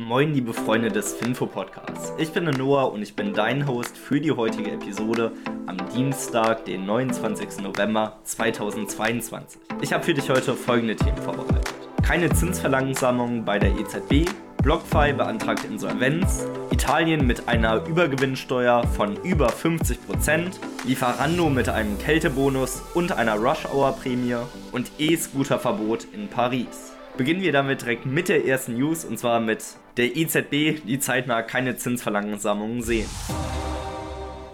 Moin, liebe Freunde des Finfo Podcasts. Ich bin der Noah und ich bin dein Host für die heutige Episode am Dienstag, den 29. November 2022. Ich habe für dich heute folgende Themen vorbereitet: Keine Zinsverlangsamung bei der EZB, BlockFi beantragt Insolvenz, Italien mit einer Übergewinnsteuer von über 50%, Lieferando mit einem Kältebonus und einer Rush-Hour-Prämie und E-Scooter-Verbot in Paris. Beginnen wir damit direkt mit der ersten News und zwar mit der EZB, die zeitnah keine Zinsverlangsamungen sehen.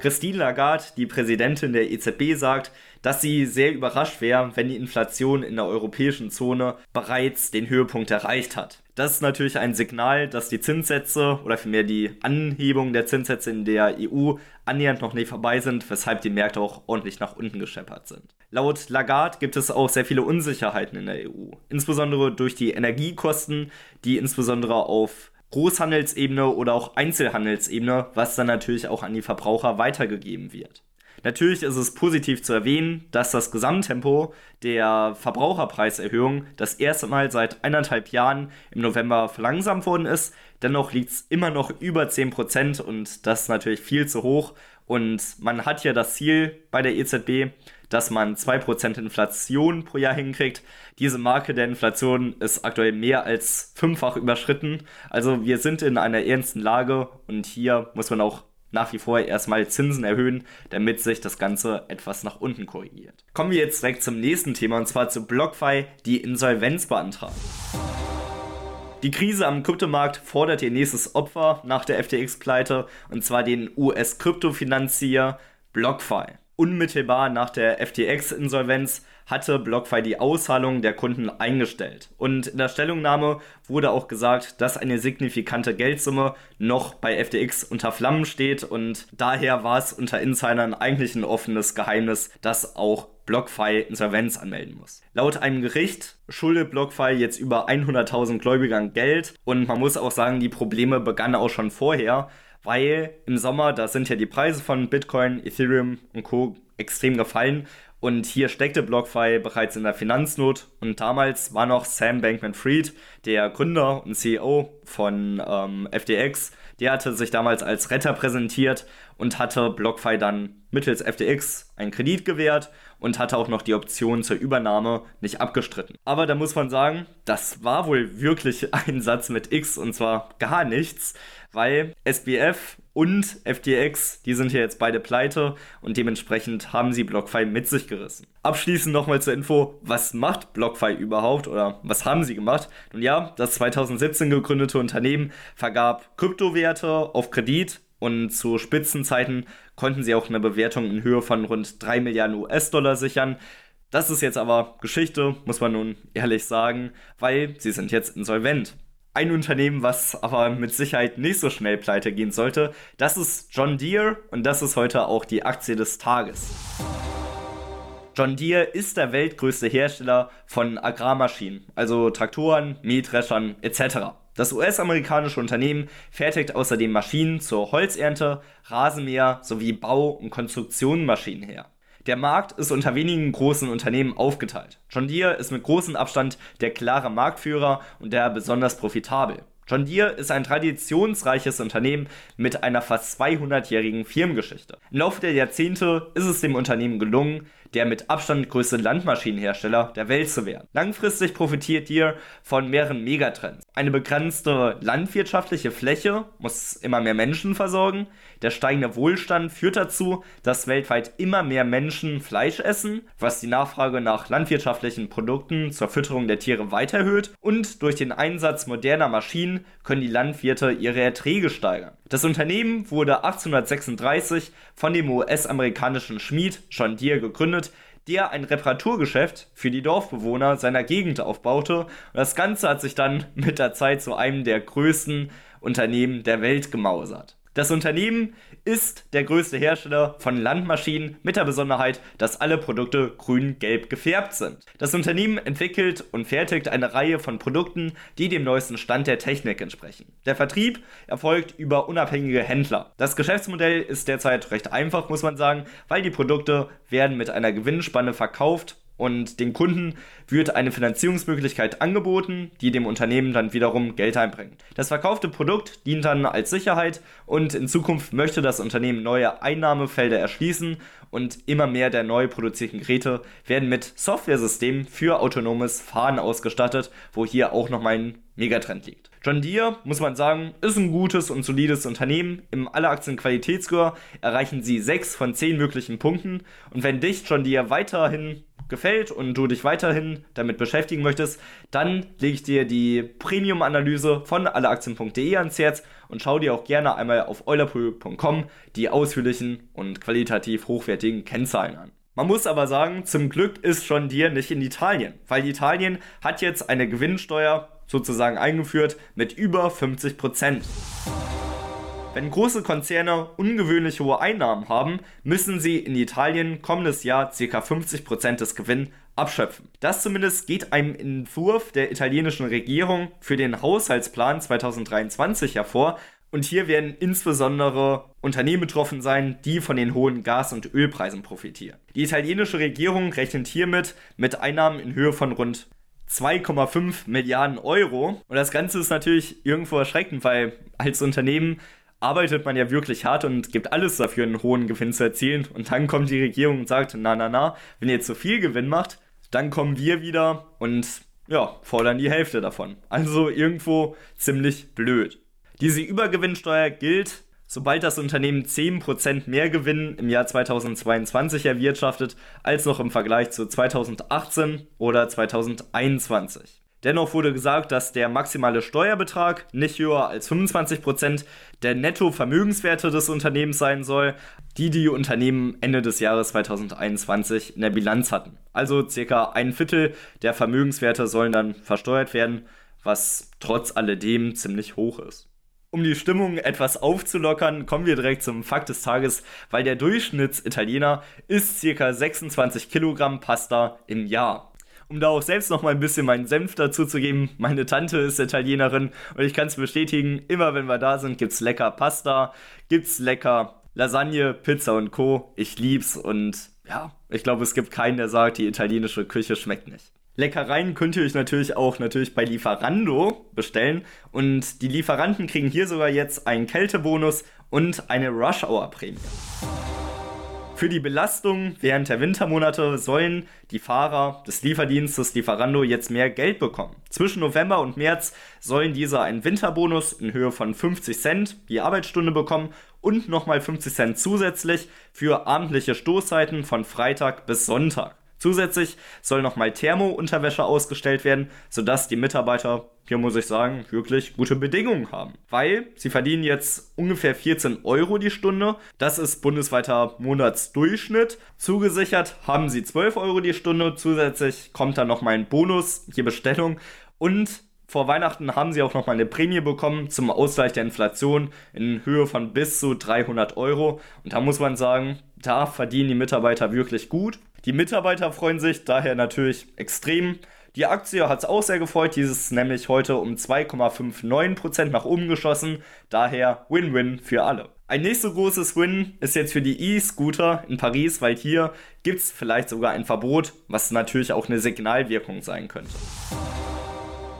Christine Lagarde, die Präsidentin der EZB, sagt, dass sie sehr überrascht wäre, wenn die Inflation in der europäischen Zone bereits den Höhepunkt erreicht hat. Das ist natürlich ein Signal, dass die Zinssätze oder vielmehr die Anhebung der Zinssätze in der EU annähernd noch nicht vorbei sind, weshalb die Märkte auch ordentlich nach unten gescheppert sind. Laut Lagarde gibt es auch sehr viele Unsicherheiten in der EU, insbesondere durch die Energiekosten, die insbesondere auf Großhandelsebene oder auch Einzelhandelsebene, was dann natürlich auch an die Verbraucher weitergegeben wird. Natürlich ist es positiv zu erwähnen, dass das Gesamttempo der Verbraucherpreiserhöhung das erste Mal seit eineinhalb Jahren im November verlangsamt worden ist. Dennoch liegt es immer noch über 10% und das ist natürlich viel zu hoch. Und man hat ja das Ziel bei der EZB, dass man 2% Inflation pro Jahr hinkriegt. Diese Marke der Inflation ist aktuell mehr als fünffach überschritten. Also wir sind in einer ernsten Lage und hier muss man auch nach wie vor erstmal Zinsen erhöhen, damit sich das Ganze etwas nach unten korrigiert. Kommen wir jetzt direkt zum nächsten Thema und zwar zu BlockFi, die Insolvenz beantragen. Die Krise am Kryptomarkt fordert ihr nächstes Opfer nach der FTX-Pleite und zwar den US-Kryptofinanzier BlockFi. Unmittelbar nach der FTX-Insolvenz hatte BlockFi die Auszahlung der Kunden eingestellt. Und in der Stellungnahme wurde auch gesagt, dass eine signifikante Geldsumme noch bei FTX unter Flammen steht und daher war es unter Insidern eigentlich ein offenes Geheimnis, dass auch BlockFi Insolvenz anmelden muss. Laut einem Gericht schuldet BlockFi jetzt über 100.000 Gläubigern Geld und man muss auch sagen, die Probleme begannen auch schon vorher weil im Sommer, da sind ja die Preise von Bitcoin, Ethereum und Co. extrem gefallen. Und hier steckte BlockFi bereits in der Finanznot. Und damals war noch Sam Bankman-Fried, der Gründer und CEO von ähm, FTX, der hatte sich damals als Retter präsentiert und hatte BlockFi dann mittels FTX einen Kredit gewährt und hatte auch noch die Option zur Übernahme nicht abgestritten. Aber da muss man sagen, das war wohl wirklich ein Satz mit X und zwar gar nichts, weil SBF und FTX, die sind ja jetzt beide pleite und dementsprechend haben sie BlockFi mit sich gerissen. Abschließend nochmal zur Info, was macht BlockFi überhaupt oder was haben sie gemacht? Nun ja, das 2017 gegründete Unternehmen vergab Kryptowerte auf Kredit und zu Spitzenzeiten konnten sie auch eine Bewertung in Höhe von rund 3 Milliarden US-Dollar sichern. Das ist jetzt aber Geschichte, muss man nun ehrlich sagen, weil sie sind jetzt insolvent. Ein Unternehmen, was aber mit Sicherheit nicht so schnell pleite gehen sollte, das ist John Deere und das ist heute auch die Aktie des Tages. John Deere ist der weltgrößte Hersteller von Agrarmaschinen, also Traktoren, Mähdreschern etc. Das US-amerikanische Unternehmen fertigt außerdem Maschinen zur Holzernte, Rasenmäher sowie Bau- und Konstruktionsmaschinen her. Der Markt ist unter wenigen großen Unternehmen aufgeteilt. John Deere ist mit großem Abstand der klare Marktführer und der besonders profitabel. John Deere ist ein traditionsreiches Unternehmen mit einer fast 200-jährigen Firmengeschichte. Im Laufe der Jahrzehnte ist es dem Unternehmen gelungen, der mit Abstand größte Landmaschinenhersteller der Welt zu werden. Langfristig profitiert Deere von mehreren Megatrends. Eine begrenzte landwirtschaftliche Fläche muss immer mehr Menschen versorgen. Der steigende Wohlstand führt dazu, dass weltweit immer mehr Menschen Fleisch essen, was die Nachfrage nach landwirtschaftlichen Produkten zur Fütterung der Tiere weiter erhöht. Und durch den Einsatz moderner Maschinen können die Landwirte ihre Erträge steigern. Das Unternehmen wurde 1836 von dem US-amerikanischen Schmied John Deere gegründet, der ein Reparaturgeschäft für die Dorfbewohner seiner Gegend aufbaute. Und das Ganze hat sich dann mit der Zeit zu einem der größten Unternehmen der Welt gemausert. Das Unternehmen ist der größte Hersteller von Landmaschinen mit der Besonderheit, dass alle Produkte grün-gelb gefärbt sind. Das Unternehmen entwickelt und fertigt eine Reihe von Produkten, die dem neuesten Stand der Technik entsprechen. Der Vertrieb erfolgt über unabhängige Händler. Das Geschäftsmodell ist derzeit recht einfach, muss man sagen, weil die Produkte werden mit einer Gewinnspanne verkauft und den Kunden wird eine Finanzierungsmöglichkeit angeboten, die dem Unternehmen dann wiederum Geld einbringt. Das verkaufte Produkt dient dann als Sicherheit und in Zukunft möchte das Unternehmen neue Einnahmefelder erschließen und immer mehr der neu produzierten Geräte werden mit Softwaresystemen für autonomes Fahren ausgestattet, wo hier auch nochmal ein Megatrend liegt. John Deere, muss man sagen, ist ein gutes und solides Unternehmen. Im Alleraktien-Qualitätsscore erreichen sie 6 von 10 möglichen Punkten. Und wenn dich John Deere weiterhin gefällt und du dich weiterhin damit beschäftigen möchtest, dann lege ich dir die Premium-Analyse von alleaktien.de ans Herz und schau dir auch gerne einmal auf eulerpool.com die ausführlichen und qualitativ hochwertigen Kennzahlen an. Man muss aber sagen, zum Glück ist John Deere nicht in Italien, weil Italien hat jetzt eine Gewinnsteuer sozusagen eingeführt mit über 50 Prozent. Wenn große Konzerne ungewöhnlich hohe Einnahmen haben, müssen sie in Italien kommendes Jahr ca. 50% des Gewinns abschöpfen. Das zumindest geht einem Entwurf der italienischen Regierung für den Haushaltsplan 2023 hervor. Und hier werden insbesondere Unternehmen betroffen sein, die von den hohen Gas- und Ölpreisen profitieren. Die italienische Regierung rechnet hiermit mit Einnahmen in Höhe von rund 2,5 Milliarden Euro. Und das Ganze ist natürlich irgendwo erschreckend, weil als Unternehmen arbeitet man ja wirklich hart und gibt alles dafür, einen hohen Gewinn zu erzielen. Und dann kommt die Regierung und sagt, na, na, na, wenn ihr zu viel Gewinn macht, dann kommen wir wieder und ja, fordern die Hälfte davon. Also irgendwo ziemlich blöd. Diese Übergewinnsteuer gilt, sobald das Unternehmen 10% mehr Gewinn im Jahr 2022 erwirtschaftet, als noch im Vergleich zu 2018 oder 2021. Dennoch wurde gesagt, dass der maximale Steuerbetrag nicht höher als 25% der Nettovermögenswerte des Unternehmens sein soll, die die Unternehmen Ende des Jahres 2021 in der Bilanz hatten. Also circa ein Viertel der Vermögenswerte sollen dann versteuert werden, was trotz alledem ziemlich hoch ist. Um die Stimmung etwas aufzulockern, kommen wir direkt zum Fakt des Tages, weil der Durchschnittsitaliener isst ca. 26 Kilogramm Pasta im Jahr um da auch selbst noch mal ein bisschen meinen Senf dazu zu geben. Meine Tante ist Italienerin und ich kann es bestätigen, immer wenn wir da sind, gibt's lecker Pasta, gibt's lecker Lasagne, Pizza und Co. Ich lieb's und ja, ich glaube, es gibt keinen, der sagt, die italienische Küche schmeckt nicht. Leckereien könnt ihr euch natürlich auch natürlich bei Lieferando bestellen und die Lieferanten kriegen hier sogar jetzt einen Kältebonus und eine Rush Hour Prämie. Für die Belastung während der Wintermonate sollen die Fahrer des Lieferdienstes Lieferando jetzt mehr Geld bekommen. Zwischen November und März sollen diese einen Winterbonus in Höhe von 50 Cent je Arbeitsstunde bekommen und nochmal 50 Cent zusätzlich für abendliche Stoßzeiten von Freitag bis Sonntag. Zusätzlich soll nochmal Thermo-Unterwäsche ausgestellt werden, sodass die Mitarbeiter, hier muss ich sagen, wirklich gute Bedingungen haben. Weil sie verdienen jetzt ungefähr 14 Euro die Stunde. Das ist bundesweiter Monatsdurchschnitt. Zugesichert haben sie 12 Euro die Stunde. Zusätzlich kommt dann nochmal ein Bonus je Bestellung. Und vor Weihnachten haben sie auch nochmal eine Prämie bekommen zum Ausgleich der Inflation in Höhe von bis zu 300 Euro. Und da muss man sagen, da verdienen die Mitarbeiter wirklich gut. Die Mitarbeiter freuen sich daher natürlich extrem. Die Aktie hat es auch sehr gefreut, dieses nämlich heute um 2,59% nach oben geschossen, daher Win-Win für alle. Ein nächstes großes Win ist jetzt für die E-Scooter in Paris, weil hier gibt es vielleicht sogar ein Verbot, was natürlich auch eine Signalwirkung sein könnte.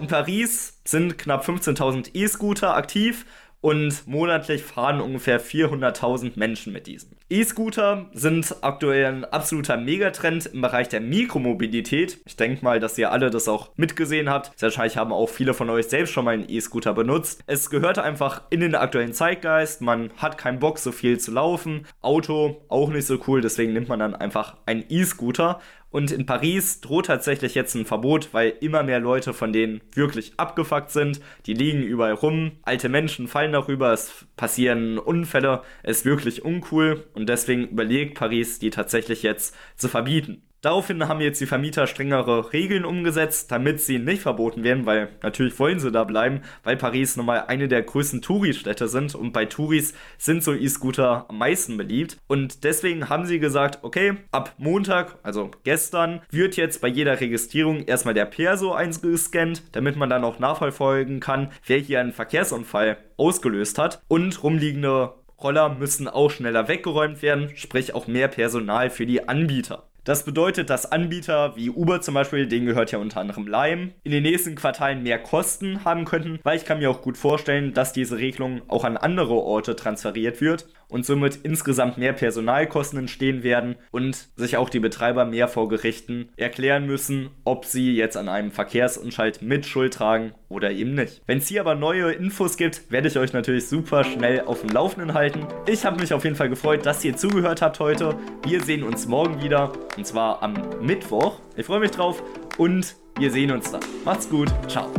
In Paris sind knapp 15.000 E-Scooter aktiv und monatlich fahren ungefähr 400.000 Menschen mit diesen. E-Scooter sind aktuell ein absoluter Megatrend im Bereich der Mikromobilität. Ich denke mal, dass ihr alle das auch mitgesehen habt. Wahrscheinlich haben auch viele von euch selbst schon mal einen E-Scooter benutzt. Es gehört einfach in den aktuellen Zeitgeist. Man hat keinen Bock, so viel zu laufen. Auto auch nicht so cool, deswegen nimmt man dann einfach einen E-Scooter. Und in Paris droht tatsächlich jetzt ein Verbot, weil immer mehr Leute von denen wirklich abgefuckt sind. Die liegen überall rum, alte Menschen fallen darüber, es passieren Unfälle, es ist wirklich uncool und deswegen überlegt Paris, die tatsächlich jetzt zu verbieten. Daraufhin haben jetzt die Vermieter strengere Regeln umgesetzt, damit sie nicht verboten werden, weil natürlich wollen sie da bleiben, weil Paris nun mal eine der größten Touristädte sind und bei Touris sind so E-Scooter am meisten beliebt. Und deswegen haben sie gesagt, okay, ab Montag, also gestern, wird jetzt bei jeder Registrierung erstmal der Perso eingescannt, damit man dann auch nachverfolgen kann, wer hier einen Verkehrsunfall ausgelöst hat. Und rumliegende Roller müssen auch schneller weggeräumt werden, sprich auch mehr Personal für die Anbieter. Das bedeutet, dass Anbieter wie Uber zum Beispiel, denen gehört ja unter anderem Lime, in den nächsten Quartalen mehr Kosten haben könnten, weil ich kann mir auch gut vorstellen, dass diese Regelung auch an andere Orte transferiert wird und somit insgesamt mehr Personalkosten entstehen werden und sich auch die Betreiber mehr vor Gerichten erklären müssen, ob sie jetzt an einem Verkehrsunfall mit Schuld tragen oder eben nicht. Wenn es hier aber neue Infos gibt, werde ich euch natürlich super schnell auf dem Laufenden halten. Ich habe mich auf jeden Fall gefreut, dass ihr zugehört habt heute. Wir sehen uns morgen wieder und zwar am Mittwoch. Ich freue mich drauf und wir sehen uns dann. Macht's gut. Ciao.